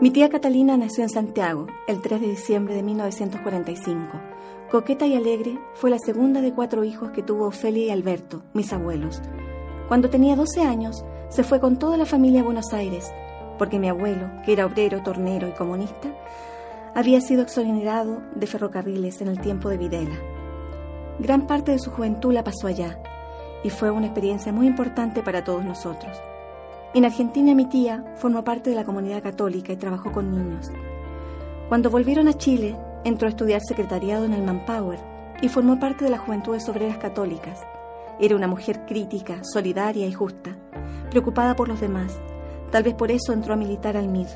Mi tía Catalina nació en Santiago el 3 de diciembre de 1945. Coqueta y alegre, fue la segunda de cuatro hijos que tuvo Ofelia y Alberto, mis abuelos. Cuando tenía 12 años, se fue con toda la familia a Buenos Aires, porque mi abuelo, que era obrero, tornero y comunista, había sido exonerado de ferrocarriles en el tiempo de Videla. Gran parte de su juventud la pasó allá, y fue una experiencia muy importante para todos nosotros. En Argentina mi tía formó parte de la comunidad católica y trabajó con niños. Cuando volvieron a Chile, entró a estudiar secretariado en el Manpower y formó parte de las Juventudes Obreras Católicas. Era una mujer crítica, solidaria y justa, preocupada por los demás. Tal vez por eso entró a militar al MIR.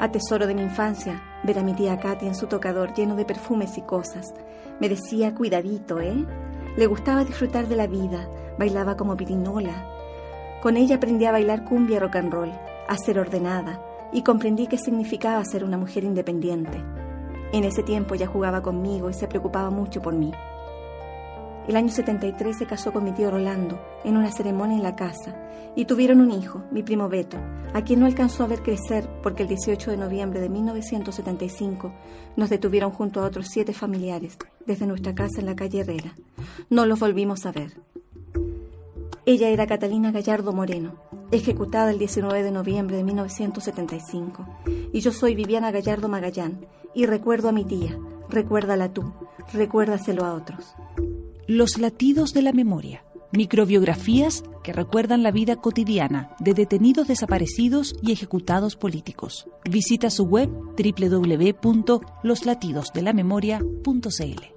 A tesoro de mi infancia, ver a mi tía Katy en su tocador lleno de perfumes y cosas. Me decía, cuidadito, ¿eh? Le gustaba disfrutar de la vida, bailaba como pirinola, con ella aprendí a bailar cumbia rock and roll, a ser ordenada, y comprendí qué significaba ser una mujer independiente. En ese tiempo ya jugaba conmigo y se preocupaba mucho por mí. El año 73 se casó con mi tío Rolando en una ceremonia en la casa y tuvieron un hijo, mi primo Beto, a quien no alcanzó a ver crecer porque el 18 de noviembre de 1975 nos detuvieron junto a otros siete familiares desde nuestra casa en la calle Herrera. No los volvimos a ver. Ella era Catalina Gallardo Moreno, ejecutada el 19 de noviembre de 1975. Y yo soy Viviana Gallardo Magallán, y recuerdo a mi tía, recuérdala tú, recuérdaselo a otros. Los latidos de la memoria, microbiografías que recuerdan la vida cotidiana de detenidos desaparecidos y ejecutados políticos. Visita su web www.loslatidosdelamemoria.cl.